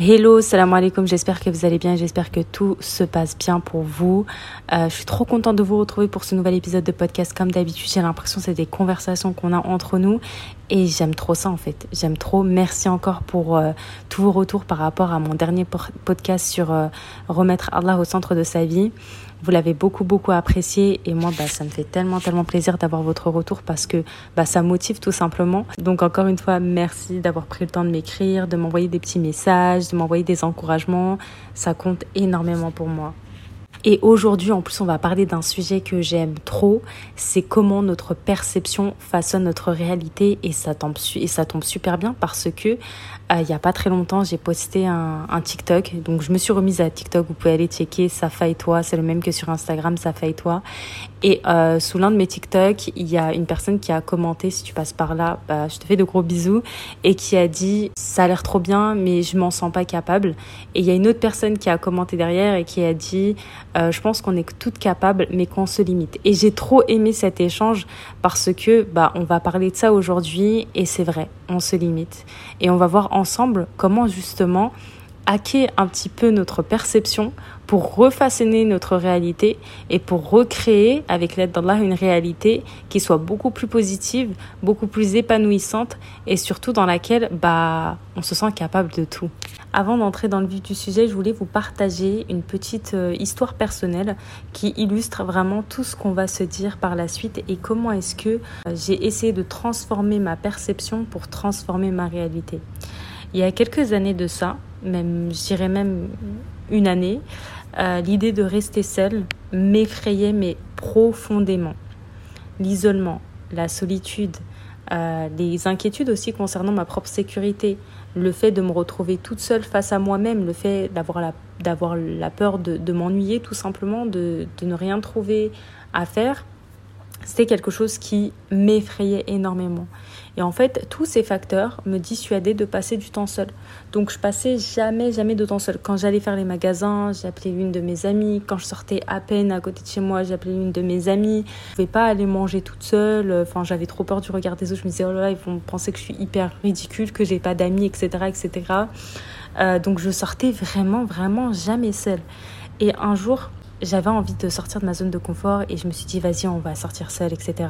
Hello, salam alaikum, j'espère que vous allez bien, j'espère que tout se passe bien pour vous. Euh, je suis trop contente de vous retrouver pour ce nouvel épisode de podcast. Comme d'habitude, j'ai l'impression que c'est des conversations qu'on a entre nous et j'aime trop ça en fait. J'aime trop. Merci encore pour euh, tous vos retours par rapport à mon dernier podcast sur euh, remettre Allah au centre de sa vie. Vous l'avez beaucoup, beaucoup apprécié et moi, bah, ça me fait tellement, tellement plaisir d'avoir votre retour parce que bah, ça motive tout simplement. Donc encore une fois, merci d'avoir pris le temps de m'écrire, de m'envoyer des petits messages, de m'envoyer des encouragements. Ça compte énormément pour moi. Et aujourd'hui, en plus, on va parler d'un sujet que j'aime trop, c'est comment notre perception façonne notre réalité et ça tombe, et ça tombe super bien parce que il n'y a pas très longtemps, j'ai posté un, un, TikTok. Donc, je me suis remise à TikTok. Vous pouvez aller checker Safa et toi. C'est le même que sur Instagram, Safa et toi. Et euh, sous l'un de mes TikTok, il y a une personne qui a commenté, si tu passes par là, bah, je te fais de gros bisous, et qui a dit, ça a l'air trop bien, mais je m'en sens pas capable. Et il y a une autre personne qui a commenté derrière et qui a dit, euh, je pense qu'on est toutes capables, mais qu'on se limite. Et j'ai trop aimé cet échange parce que bah, on va parler de ça aujourd'hui, et c'est vrai, on se limite. Et on va voir ensemble comment justement hacker un petit peu notre perception pour refaçonner notre réalité et pour recréer avec l'aide d'Allah une réalité qui soit beaucoup plus positive, beaucoup plus épanouissante et surtout dans laquelle bah on se sent capable de tout. Avant d'entrer dans le vif du sujet, je voulais vous partager une petite euh, histoire personnelle qui illustre vraiment tout ce qu'on va se dire par la suite et comment est-ce que euh, j'ai essayé de transformer ma perception pour transformer ma réalité. Il y a quelques années de ça, même, je dirais même une année, l'idée de rester seule m'effrayait, mais profondément. L'isolement, la solitude, euh, les inquiétudes aussi concernant ma propre sécurité, le fait de me retrouver toute seule face à moi-même, le fait d'avoir la, peur de, m'ennuyer tout simplement, de ne rien trouver à faire, c'était quelque chose qui m'effrayait énormément. Et en fait, tous ces facteurs me dissuadaient de passer du temps seul. Donc je passais jamais, jamais de temps seul. Quand j'allais faire les magasins, j'appelais une de mes amies. Quand je sortais à peine à côté de chez moi, j'appelais une de mes amies. Je ne pouvais pas aller manger toute seule. Enfin, j'avais trop peur du regard des autres. Je me disais, oh là là, ils vont penser que je suis hyper ridicule, que j'ai pas d'amis, etc., etc. Euh, donc je sortais vraiment, vraiment jamais seule. Et un jour, j'avais envie de sortir de ma zone de confort et je me suis dit vas-y on va sortir seul etc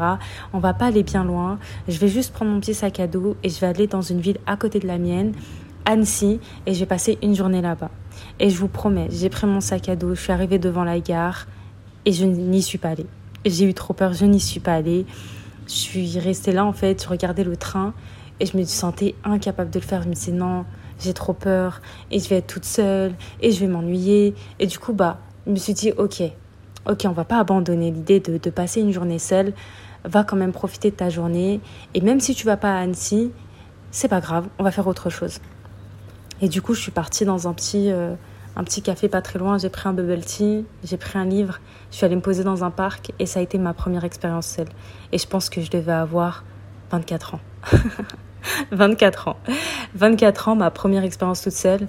on va pas aller bien loin. Je vais juste prendre mon petit sac à dos et je vais aller dans une ville à côté de la mienne Annecy et je vais passer une journée là-bas. Et je vous promets j'ai pris mon sac à dos je suis arrivée devant la gare et je n'y suis pas allée. J'ai eu trop peur je n'y suis pas allée. Je suis restée là en fait je regardais le train et je me sentais incapable de le faire. Je me disais non j'ai trop peur et je vais être toute seule et je vais m'ennuyer. Et du coup bah je me suis dit, ok, ok, on va pas abandonner l'idée de, passer une journée seule. Va quand même profiter de ta journée. Et même si tu vas pas à Annecy, c'est pas grave, on va faire autre chose. Et du coup, je suis partie dans un petit, euh, un petit café pas très loin. J'ai pris un bubble tea, j'ai pris un livre. Je suis allée me poser dans un parc et ça a été ma première expérience seule. Et je pense que je devais avoir 24 ans. 24 ans. 24 ans, ma première expérience toute seule.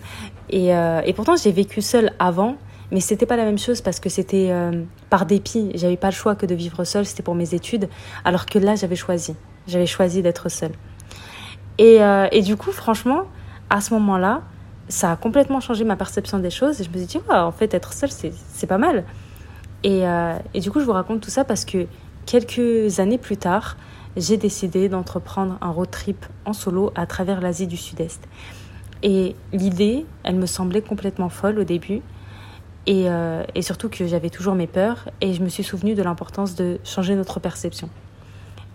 Et, euh, et pourtant, j'ai vécu seule avant. Mais c'était pas la même chose parce que c'était euh, par dépit. J'avais pas le choix que de vivre seule, c'était pour mes études. Alors que là, j'avais choisi. J'avais choisi d'être seule. Et, euh, et, du coup, franchement, à ce moment-là, ça a complètement changé ma perception des choses. Et je me suis dit, ouais, en fait, être seule, c'est pas mal. Et, euh, et du coup, je vous raconte tout ça parce que quelques années plus tard, j'ai décidé d'entreprendre un road trip en solo à travers l'Asie du Sud-Est. Et l'idée, elle me semblait complètement folle au début. Et, euh, et, surtout que j'avais toujours mes peurs et je me suis souvenu de l'importance de changer notre perception.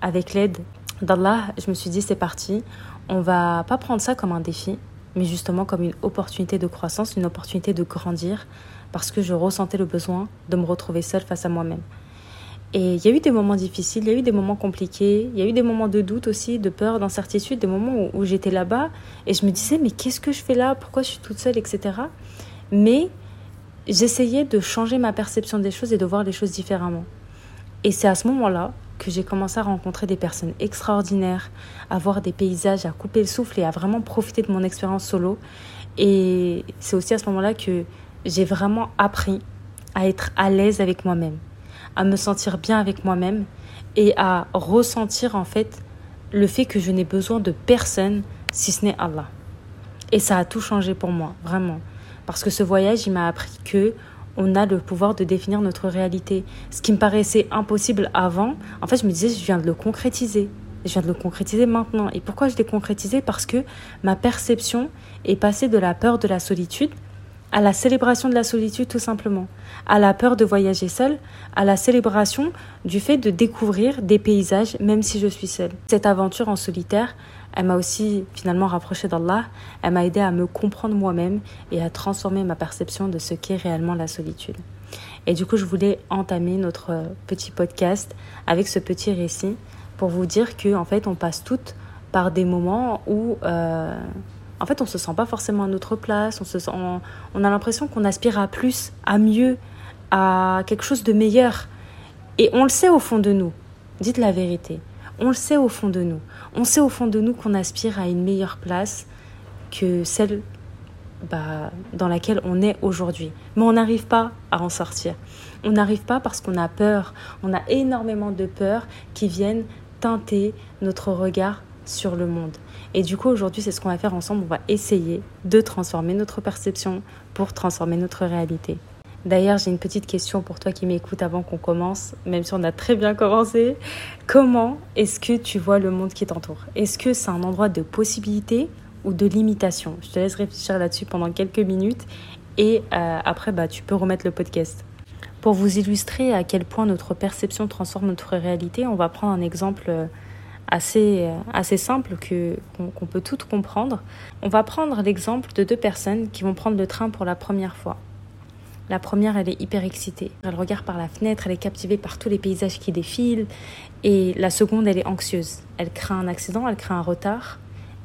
Avec l'aide d'Allah, je me suis dit c'est parti, on va pas prendre ça comme un défi, mais justement comme une opportunité de croissance, une opportunité de grandir, parce que je ressentais le besoin de me retrouver seule face à moi-même. Et il y a eu des moments difficiles, il y a eu des moments compliqués, il y a eu des moments de doute aussi, de peur, d'incertitude, des moments où, où j'étais là-bas et je me disais mais qu'est-ce que je fais là, pourquoi je suis toute seule, etc. Mais j'essayais de changer ma perception des choses et de voir les choses différemment. Et c'est à ce moment-là que j'ai commencé à rencontrer des personnes extraordinaires, à voir des paysages, à couper le souffle et à vraiment profiter de mon expérience solo. Et c'est aussi à ce moment-là que j'ai vraiment appris à être à l'aise avec moi-même, à me sentir bien avec moi-même et à ressentir en fait le fait que je n'ai besoin de personne si ce n'est Allah. Et ça a tout changé pour moi, vraiment. Parce que ce voyage, il m'a appris que on a le pouvoir de définir notre réalité. Ce qui me paraissait impossible avant, en fait, je me disais, je viens de le concrétiser. Je viens de le concrétiser maintenant. Et pourquoi je l'ai concrétisé? Parce que ma perception est passée de la peur de la solitude à la célébration de la solitude tout simplement, à la peur de voyager seule, à la célébration du fait de découvrir des paysages même si je suis seule. Cette aventure en solitaire, elle m'a aussi finalement rapprochée d'Allah, elle m'a aidé à me comprendre moi-même et à transformer ma perception de ce qu'est réellement la solitude. Et du coup, je voulais entamer notre petit podcast avec ce petit récit pour vous dire que en fait, on passe toutes par des moments où euh, en fait, on se sent pas forcément à notre place, on, se sent, on, a l'impression qu'on aspire à plus, à mieux, à quelque chose de meilleur. Et on le sait au fond de nous. Dites la vérité. On le sait au fond de nous. On sait au fond de nous qu'on aspire à une meilleure place que celle bah, dans laquelle on est aujourd'hui. Mais on n'arrive pas à en sortir. On n'arrive pas parce qu'on a peur. On a énormément de peurs qui viennent teinter notre regard sur le monde. Et du coup, aujourd'hui, c'est ce qu'on va faire ensemble. On va essayer de transformer notre perception pour transformer notre réalité. D'ailleurs, j'ai une petite question pour toi qui m'écoute avant qu'on commence, même si on a très bien commencé. Comment est-ce que tu vois le monde qui t'entoure? Est-ce que c'est un endroit de possibilité ou de limitation? Je te laisse réfléchir là-dessus pendant quelques minutes et euh, après, bah, tu peux remettre le podcast. Pour vous illustrer à quel point notre perception transforme notre réalité, on va prendre un exemple euh, assez, euh, assez simple que, qu'on, peut tout comprendre. On va prendre l'exemple de deux personnes qui vont prendre le train pour la première fois. La première, elle est hyper excitée. Elle regarde par la fenêtre, elle est captivée par tous les paysages qui défilent. Et la seconde, elle est anxieuse. Elle craint un accident, elle craint un retard.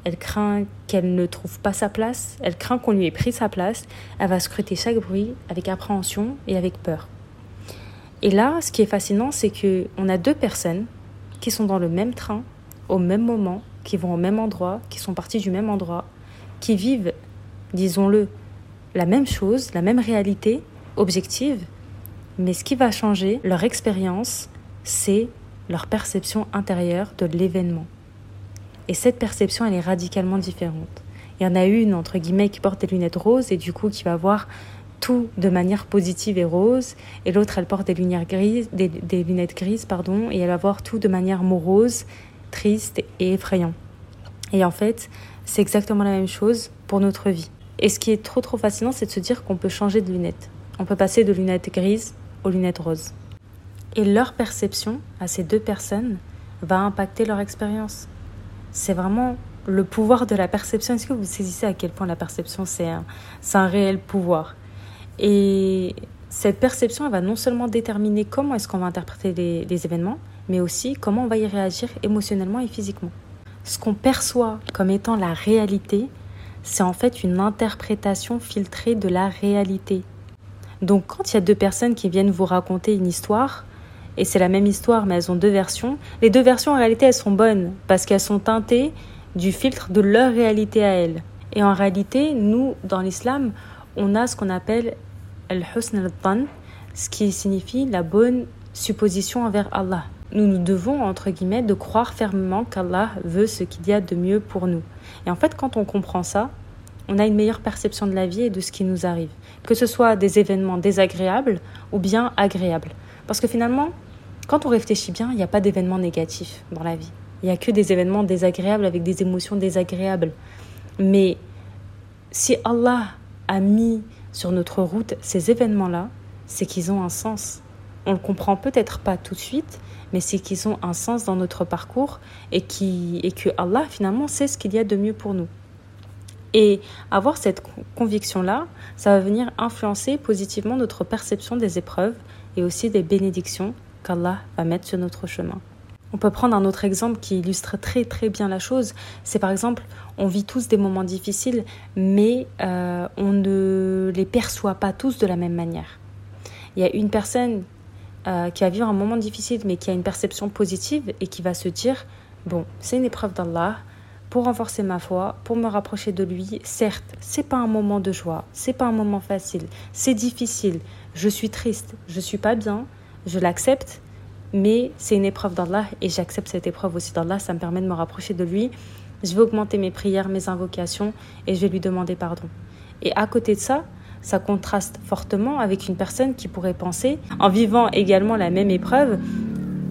Elle craint qu'elle ne trouve pas sa place. Elle craint qu'on lui ait pris sa place. Elle va scruter chaque bruit avec appréhension et avec peur. Et là, ce qui est fascinant, c'est que on a deux personnes qui sont dans le même train, au même moment, qui vont au même endroit, qui sont partis du même endroit, qui vivent, disons-le, la même chose, la même réalité objective, mais ce qui va changer leur expérience, c'est leur perception intérieure de l'événement. Et cette perception, elle est radicalement différente. Il y en a une, entre guillemets, qui porte des lunettes roses et du coup qui va voir tout de manière positive et rose, et l'autre elle porte des lunettes grises, des, lunettes grises pardon, et elle va voir tout de manière morose, triste et effrayant. Et en fait, c'est exactement la même chose pour notre vie. Et ce qui est trop trop fascinant, c'est de se dire qu'on peut changer de lunettes. On peut passer de lunettes grises aux lunettes roses. Et leur perception à ces deux personnes va impacter leur expérience. C'est vraiment le pouvoir de la perception. Est-ce que vous saisissez à quel point la perception, c'est un, un réel pouvoir? Et cette perception, elle va non seulement déterminer comment est-ce qu'on va interpréter les, événements, mais aussi comment on va y réagir émotionnellement et physiquement. Ce qu'on perçoit comme étant la réalité, c'est en fait une interprétation filtrée de la réalité. Donc quand il y a deux personnes qui viennent vous raconter une histoire, et c'est la même histoire mais elles ont deux versions, les deux versions en réalité elles sont bonnes parce qu'elles sont teintées du filtre de leur réalité à elles. Et en réalité, nous, dans l'islam, on a ce qu'on appelle ce qui signifie la bonne supposition envers Allah. Nous nous devons, entre guillemets, de croire fermement qu'Allah veut ce qu'il y a de mieux pour nous. Et en fait, quand on comprend ça, on a une meilleure perception de la vie et de ce qui nous arrive. Que ce soit des événements désagréables ou bien agréables. Parce que finalement, quand on réfléchit bien, il n'y a pas d'événements négatifs dans la vie. Il n'y a que des événements désagréables avec des émotions désagréables. Mais si Allah a mis sur notre route, ces événements-là, c'est qu'ils ont un sens. On le comprend peut-être pas tout de suite, mais c'est qu'ils ont un sens dans notre parcours et, qui, finalement sait ce qu'il y a de mieux pour nous. Et avoir cette conviction-là, ça va venir influencer positivement notre perception des épreuves et aussi des bénédictions qu'Allah va mettre sur notre chemin. On peut prendre un autre exemple qui illustre très très bien la chose. C'est par exemple, on vit tous des moments difficiles, mais euh, on ne les perçoit pas tous de la même manière. Il y a une personne euh, qui va vivre un moment difficile, mais qui a une perception positive et qui va se dire, bon, c'est une épreuve d'Allah, pour renforcer ma foi, pour me rapprocher de lui. Certes, c'est pas un moment de joie, c'est pas un moment facile, c'est difficile. Je suis triste, je suis pas bien, je l'accepte, mais c'est une épreuve d'Allah et j'accepte cette épreuve aussi d'Allah. Ça me permet de me rapprocher de lui je vais augmenter mes prières, mes invocations et je vais lui demander pardon. Et à côté de ça, ça contraste fortement avec une personne qui pourrait penser, en vivant également la même épreuve,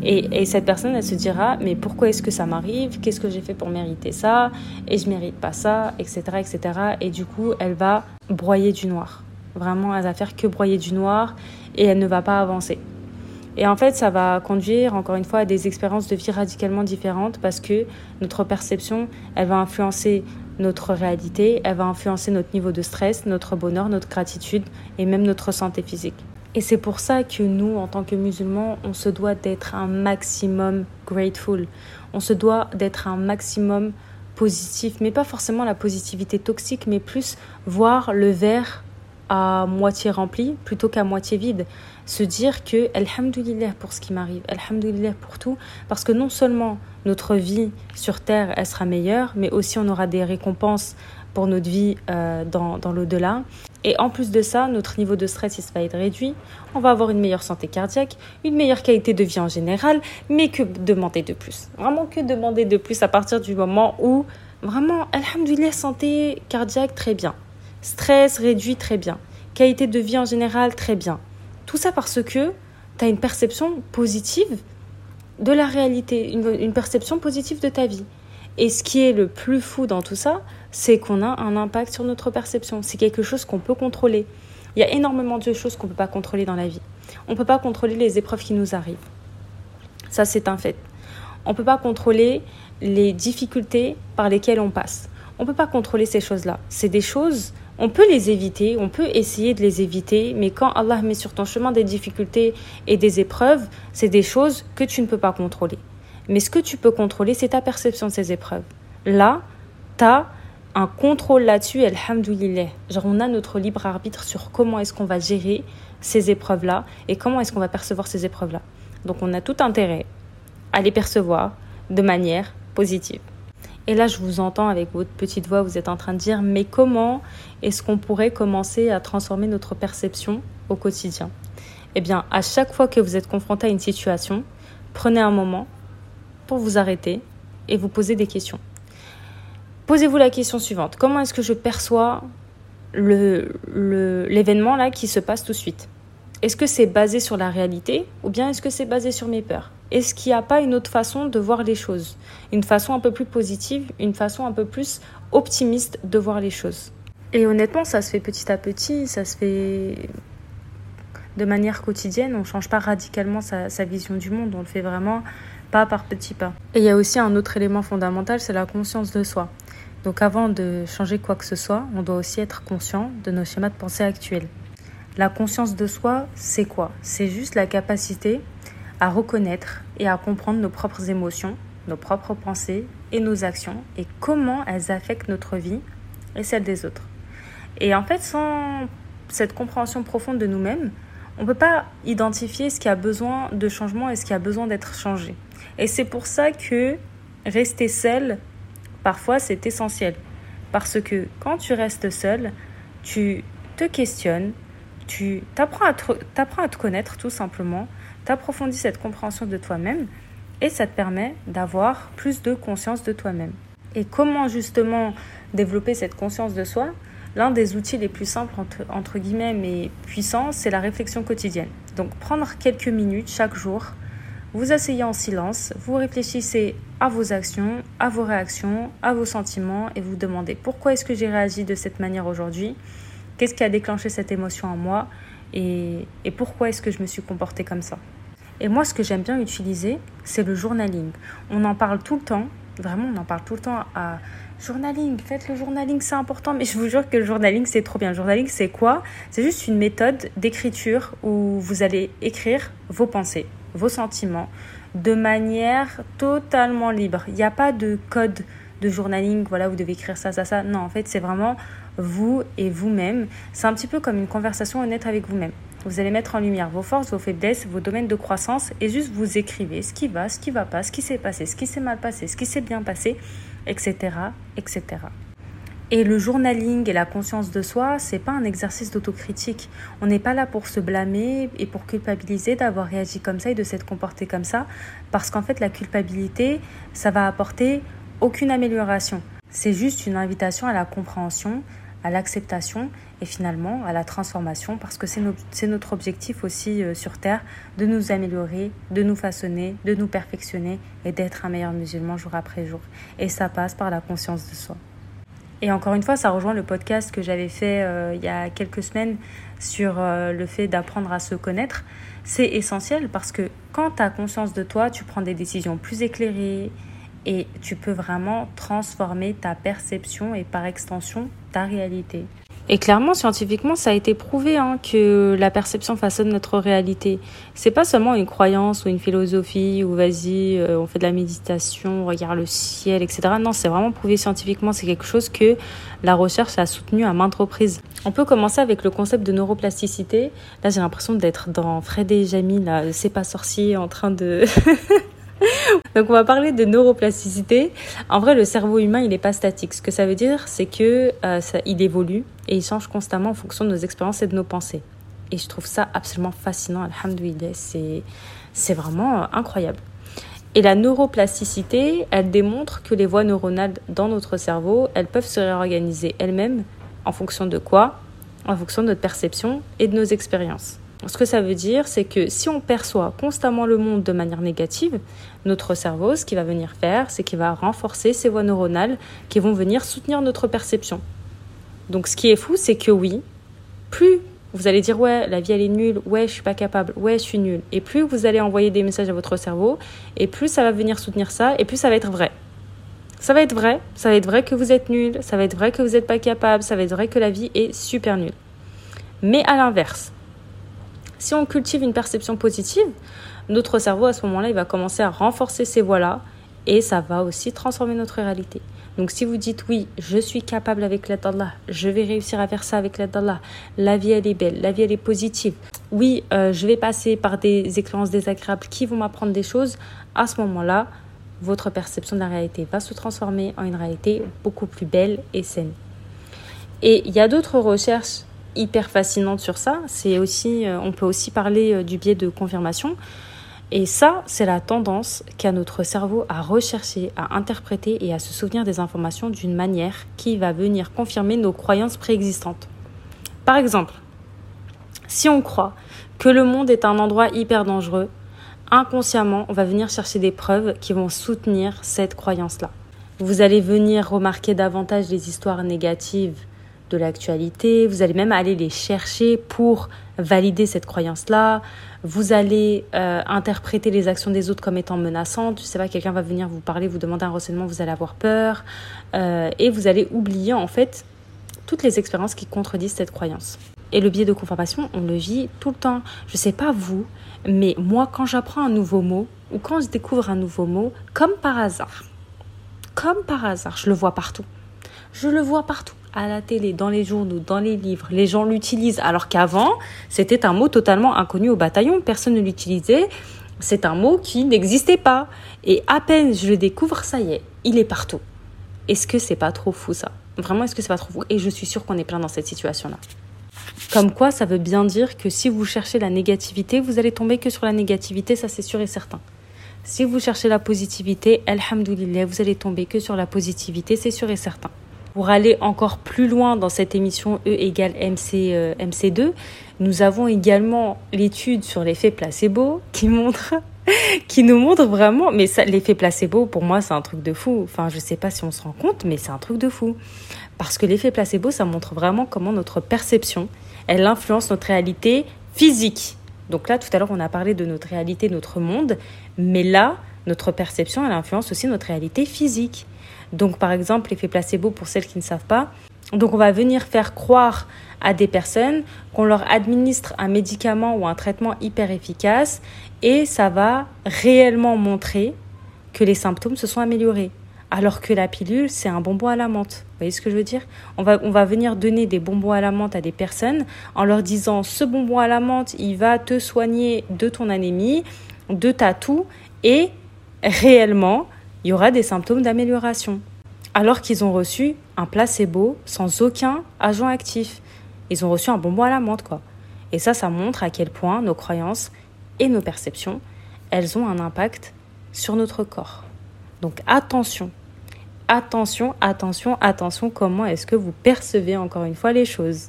et, cette personne, elle se dira, mais pourquoi est-ce que ça m'arrive? Qu'est-ce que j'ai fait pour mériter ça? Et je mérite pas ça, etc., etc. Et du coup, elle va broyer du noir. Vraiment, elle va faire que broyer du noir et elle ne va pas avancer. Et en fait, ça va conduire, encore une fois, à des expériences de vie radicalement différentes parce que notre perception, elle va influencer notre réalité, elle va influencer notre niveau de stress, notre bonheur, notre gratitude et même notre santé physique. Et c'est pour ça que nous, en tant que musulmans, on se doit d'être un maximum grateful. On se doit d'être un maximum positif, mais pas forcément la positivité toxique, mais plus voir le verre à moitié rempli plutôt qu'à moitié vide. Se dire que, Alhamdulillah pour ce qui m'arrive, Alhamdulillah pour tout, parce que non seulement notre vie sur Terre, elle sera meilleure, mais aussi on aura des récompenses pour notre vie euh, dans, dans l'au-delà. Et en plus de ça, notre niveau de stress il va être réduit, on va avoir une meilleure santé cardiaque, une meilleure qualité de vie en général, mais que demander de plus? Vraiment que demander de plus à partir du moment où, vraiment, alhamdoulilah, santé cardiaque, très bien. Stress réduit, très bien. Qualité de vie en général, très bien. Tout ça parce que tu as une perception positive de la réalité, une perception positive de ta vie. Et ce qui est le plus fou dans tout ça, c'est qu'on a un impact sur notre perception. C'est quelque chose qu'on peut contrôler. Il y a énormément de choses qu'on ne peut pas contrôler dans la vie. On ne peut pas contrôler les épreuves qui nous arrivent. Ça, c'est un fait. On ne peut pas contrôler les difficultés par lesquelles on passe. On ne peut pas contrôler ces choses-là. C'est des choses, on peut les éviter, on peut essayer de les éviter, mais quand Allah met sur ton chemin des difficultés et des épreuves, c'est des choses que tu ne peux pas contrôler. Mais ce que tu peux contrôler, c'est ta perception de ces épreuves. Là, tu as un contrôle là-dessus, alhamdoulilah. Genre, on a notre libre arbitre sur comment est-ce qu'on va gérer ces épreuves-là et comment est-ce qu'on va percevoir ces épreuves-là. Donc, on a tout intérêt à les percevoir de manière positive. Et là, je vous entends avec votre petite voix, vous êtes en train de dire, mais comment est-ce qu'on pourrait commencer à transformer notre perception au quotidien? Eh bien, à chaque fois que vous êtes confronté à une situation, prenez un moment pour vous arrêter et vous poser des questions. Posez-vous la question suivante. Comment est-ce que je perçois l'événement là qui se passe tout de suite? Est-ce que c'est basé sur la réalité ou bien est-ce que c'est basé sur mes peurs? Est-ce qu'il n'y a pas une autre façon de voir les choses? Une façon un peu plus positive, une façon un peu plus optimiste de voir les choses Et honnêtement, ça se fait petit à petit, ça se fait de manière quotidienne. On ne change pas radicalement sa, sa vision du monde, on le fait vraiment pas par petits pas. Et il y a aussi un autre élément fondamental, c'est la conscience de soi. Donc avant de changer quoi que ce soit, on doit aussi être conscient de nos schémas de pensée actuels. La conscience de soi, c'est quoi? C'est juste la capacité à reconnaître et à comprendre nos propres émotions, nos propres pensées et nos actions et comment elles affectent notre vie et celle des autres. Et en fait, sans cette compréhension profonde de nous-mêmes, on ne peut pas identifier ce qui a besoin de changement et ce qui a besoin d'être changé. Et c'est pour ça que rester seul, parfois, c'est essentiel. Parce que quand tu restes seul, tu te questionnes, tu t'apprends à, te, à te connaître tout simplement, tu approfondis cette compréhension de toi-même et ça te permet d'avoir plus de conscience de toi-même. Et comment justement développer cette conscience de soi? L'un des outils les plus simples, entre, guillemets, mais puissants, c'est la réflexion quotidienne. Donc prendre quelques minutes chaque jour, vous asseyez en silence, vous réfléchissez à vos actions, à vos réactions, à vos sentiments et vous demandez pourquoi est-ce que j'ai réagi de cette manière aujourd'hui? Qu'est-ce qui a déclenché cette émotion en moi et, pourquoi est-ce que je me suis comportée comme ça? Et moi, ce que j'aime bien utiliser, c'est le journaling. On en parle tout le temps, vraiment, on en parle tout le temps à Journaling, faites le journaling, c'est important, mais je vous jure que le journaling, c'est trop bien. Le journaling, c'est quoi? C'est juste une méthode d'écriture où vous allez écrire vos pensées, vos sentiments, de manière totalement libre. Il n'y a pas de code de journaling, voilà, vous devez écrire ça, ça, ça. Non, en fait, c'est vraiment vous et vous-même. C'est un petit peu comme une conversation honnête avec vous-même. Vous allez mettre en lumière vos forces, vos faiblesses, vos domaines de croissance et juste vous écrivez ce qui va, ce qui va pas, ce qui s'est passé, ce qui s'est mal passé, ce qui s'est bien passé etc., etc. Et le journaling et la conscience de soi, c'est pas un exercice d'autocritique. On n'est pas là pour se blâmer et pour culpabiliser d'avoir réagi comme ça et de s'être comporté comme ça, parce qu'en fait, la culpabilité, ça va apporter aucune amélioration. C'est juste une invitation à la compréhension, à l'acceptation et finalement à la transformation parce que c'est notre objectif aussi euh, sur Terre de nous améliorer, de nous façonner, de nous perfectionner et d'être un meilleur musulman jour après jour. Et ça passe par la conscience de soi. Et encore une fois, ça rejoint le podcast que j'avais fait euh, il y a quelques semaines sur euh, le fait d'apprendre à se connaître. C'est essentiel parce que quand tu as conscience de toi, tu prends des décisions plus éclairées et tu peux vraiment transformer ta perception et par extension ta réalité. Et clairement, scientifiquement, ça a été prouvé hein, que la perception façonne notre réalité. C'est pas seulement une croyance ou une philosophie ou vas-y, euh, on fait de la méditation, on regarde le ciel, etc. Non, c'est vraiment prouvé scientifiquement. C'est quelque chose que la recherche a soutenu à maintes reprises. On peut commencer avec le concept de neuroplasticité. Là, j'ai l'impression d'être dans Fred et Jamie, là, c'est pas sorcier, en train de Donc on va parler de neuroplasticité. En vrai, le cerveau humain, il n'est pas statique. Ce que ça veut dire, c'est que euh, il évolue et il change constamment en fonction de nos expériences et de nos pensées. Et je trouve ça absolument fascinant. Alhamdoulilah, c'est c'est vraiment euh, incroyable. Et la neuroplasticité, elle démontre que les voies neuronales dans notre cerveau, elles peuvent se réorganiser elles-mêmes en fonction de quoi? En fonction de notre perception et de nos expériences. Ce que ça veut dire, c'est que si on perçoit constamment le monde de manière négative, notre cerveau, ce qu'il va venir faire, c'est qu'il va renforcer ces voies neuronales qui vont venir soutenir notre perception. Donc ce qui est fou, c'est que oui, plus vous allez dire ouais, la vie elle est nulle, ouais, je suis pas capable, ouais, je suis nulle, et plus vous allez envoyer des messages à votre cerveau, et plus ça va venir soutenir ça, et plus ça va être vrai. Ça va être vrai, ça va être vrai que vous êtes nul, ça va être vrai que vous n'êtes pas capable, ça va être vrai que la vie est super nulle. Mais à l'inverse, si on cultive une perception positive, notre cerveau à ce moment-là, il va commencer à renforcer ces voies-là et ça va aussi transformer notre réalité. Donc si vous dites oui, je suis capable avec l'aide d'Allah, je vais réussir à faire ça avec l'aide d'Allah, la vie elle est belle, la vie elle est positive, oui, euh, je vais passer par des expériences désagréables qui vont m'apprendre des choses, à ce moment-là, votre perception de la réalité va se transformer en une réalité beaucoup plus belle et saine. Et il y a d'autres recherches hyper fascinante sur ça. C'est aussi, euh, on peut aussi parler euh, du biais de confirmation. Et ça, c'est la tendance qu'a notre cerveau à rechercher, à interpréter et à se souvenir des informations d'une manière qui va venir confirmer nos croyances préexistantes. Par exemple, si on croit que le monde est un endroit hyper dangereux, inconsciemment, on va venir chercher des preuves qui vont soutenir cette croyance-là. Vous allez venir remarquer davantage les histoires négatives de l'actualité, vous allez même aller les chercher pour valider cette croyance-là, vous allez euh, interpréter les actions des autres comme étant menaçantes, je sais pas, quelqu'un va venir vous parler, vous demander un renseignement, vous allez avoir peur, euh, et vous allez oublier en fait toutes les expériences qui contredisent cette croyance. Et le biais de confirmation, on le vit tout le temps. Je sais pas vous, mais moi quand j'apprends un nouveau mot, ou quand je découvre un nouveau mot, comme par hasard, comme par hasard, je le vois partout. Je le vois partout à la télé, dans les journaux, dans les livres, les gens l'utilisent, alors qu'avant, c'était un mot totalement inconnu au bataillon, personne ne l'utilisait, c'est un mot qui n'existait pas. Et à peine je le découvre, ça y est, il est partout. Est-ce que c'est pas trop fou ça? Vraiment, est-ce que c'est pas trop fou? Et je suis sûre qu'on est plein dans cette situation-là. Comme quoi, ça veut bien dire que si vous cherchez la négativité, vous allez tomber que sur la négativité, ça c'est sûr et certain. Si vous cherchez la positivité, alhamdoulilah, vous allez tomber que sur la positivité, c'est sûr et certain. Pour aller encore plus loin dans cette émission E égale MC, euh, MC2, nous avons également l'étude sur l'effet placebo qui montre qui nous montre vraiment mais l'effet placebo pour moi c'est un truc de fou. Enfin, je sais pas si on se rend compte mais c'est un truc de fou. Parce que l'effet placebo ça montre vraiment comment notre perception, elle influence notre réalité physique. Donc là tout à l'heure on a parlé de notre réalité, notre monde, mais là notre perception elle influence aussi notre réalité physique. Donc par exemple, l'effet placebo pour celles qui ne savent pas. Donc on va venir faire croire à des personnes qu'on leur administre un médicament ou un traitement hyper efficace et ça va réellement montrer que les symptômes se sont améliorés. Alors que la pilule, c'est un bonbon à la menthe. Vous voyez ce que je veux dire? On va, on va venir donner des bonbons à la menthe à des personnes en leur disant ce bonbon à la menthe, il va te soigner de ton anémie, de ta toux et réellement, il y aura des symptômes d'amélioration. Alors qu'ils ont reçu un placebo sans aucun agent actif. Ils ont reçu un bonbon à la menthe, quoi. Et ça, ça montre à quel point nos croyances et nos perceptions, elles ont un impact sur notre corps. Donc attention. attention, attention, attention, comment est-ce que vous percevez encore une fois les choses.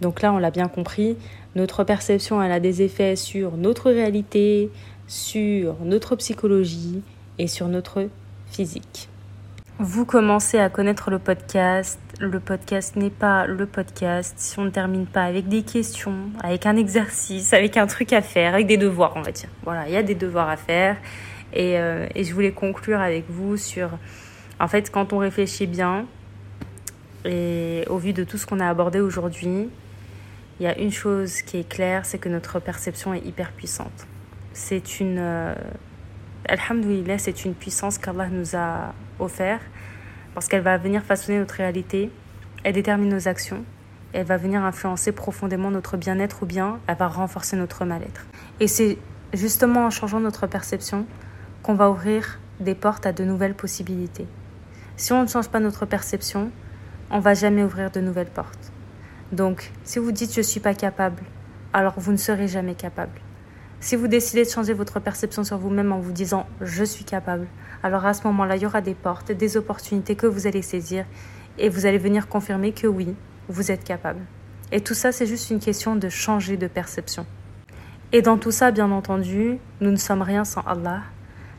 Donc là, on l'a bien compris, notre perception, elle a des effets sur notre réalité, sur notre psychologie et sur notre physique. Vous commencez à connaître le podcast. Le podcast n'est pas le podcast si on ne termine pas avec des questions, avec un exercice, avec un truc à faire, avec des devoirs, on va dire. Voilà, il y a des devoirs à faire. Et, euh, je voulais conclure avec vous sur, en fait, quand on réfléchit bien, et au vu de tout ce qu'on a abordé aujourd'hui, il y a une chose qui est claire, c'est que notre perception est hyper puissante. C'est une... Euh, c'est une puissance qu'Allah nous a offert parce qu'elle va venir façonner notre réalité, elle détermine nos actions, elle va venir influencer profondément notre bien-être ou bien elle va renforcer notre mal-être. Et c'est justement en changeant notre perception qu'on va ouvrir des portes à de nouvelles possibilités. Si on ne change pas notre perception, on va jamais ouvrir de nouvelles portes. Donc, si vous dites je suis pas capable, alors vous ne serez jamais capable. Si vous décidez de changer votre perception sur vous-même en vous disant je suis capable, alors à ce moment-là, il y aura des portes, des opportunités que vous allez saisir et vous allez venir confirmer que oui, vous êtes capable. Et tout ça, c'est juste une question de changer de perception. Et dans tout ça, bien entendu, nous ne sommes rien sans Allah.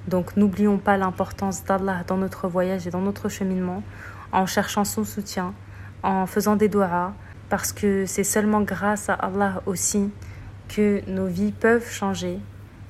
Donc n'oublions pas l'importance d'Allah dans notre voyage et dans notre cheminement, en cherchant son soutien, en faisant des doigts, parce que c'est seulement grâce à Allah aussi que nos vies peuvent changer,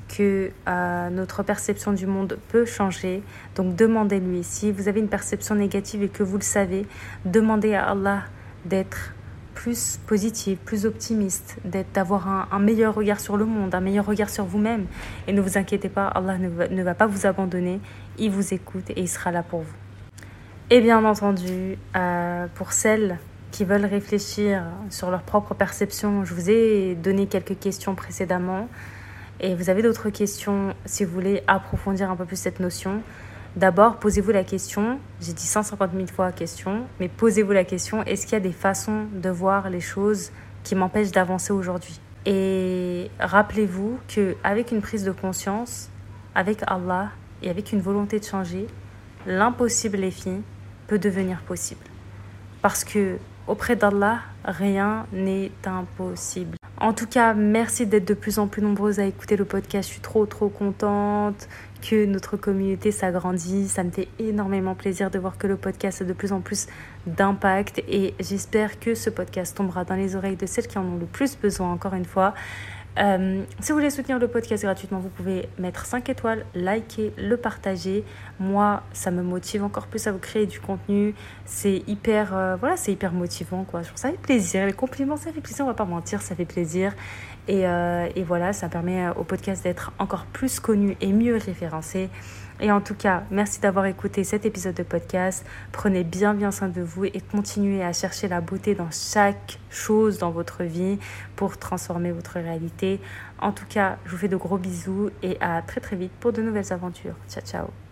que euh, notre perception du monde peut changer. Donc demandez-lui. Si vous avez une perception négative et que vous le savez, demandez à Allah d'être plus positif, plus optimiste, d'avoir un, meilleur regard sur le monde, un meilleur regard sur vous-même. Et ne vous inquiétez pas, Allah ne va, ne va, pas vous abandonner. Il vous écoute et il sera là pour vous. Et bien entendu, euh, pour celles qui veulent réfléchir sur leur propre perception, je vous ai donné quelques questions précédemment. Et vous avez d'autres questions si vous voulez approfondir un peu plus cette notion. D'abord, posez-vous la question, j'ai dit 150 000 fois question, mais posez-vous la question, est-ce qu'il y a des façons de voir les choses qui m'empêchent d'avancer aujourd'hui? Et rappelez-vous qu'avec une prise de conscience, avec Allah et avec une volonté de changer, l'impossible, les filles, peut devenir possible. Parce que Auprès d'Allah, rien n'est impossible. En tout cas, merci d'être de plus en plus nombreuses à écouter le podcast. Je suis trop, trop contente que notre communauté s'agrandisse. Ça me fait énormément plaisir de voir que le podcast a de plus en plus d'impact et j'espère que ce podcast tombera dans les oreilles de celles qui en ont le plus besoin, encore une fois. Euh, si vous voulez soutenir le podcast gratuitement, vous pouvez mettre 5 étoiles, liker, le partager. Moi, ça me motive encore plus à vous créer du contenu. C'est hyper, euh, voilà, c'est hyper motivant, quoi. Ça fait plaisir. Les compliments, ça fait plaisir. On va pas mentir, ça fait plaisir. Et, euh, et voilà, ça permet au podcast d'être encore plus connu et mieux référencé. Et en tout cas, merci d'avoir écouté cet épisode de podcast. Prenez bien bien soin de vous et continuez à chercher la beauté dans chaque chose dans votre vie pour transformer votre réalité. En tout cas, je vous fais de gros bisous et à très très vite pour de nouvelles aventures. Ciao ciao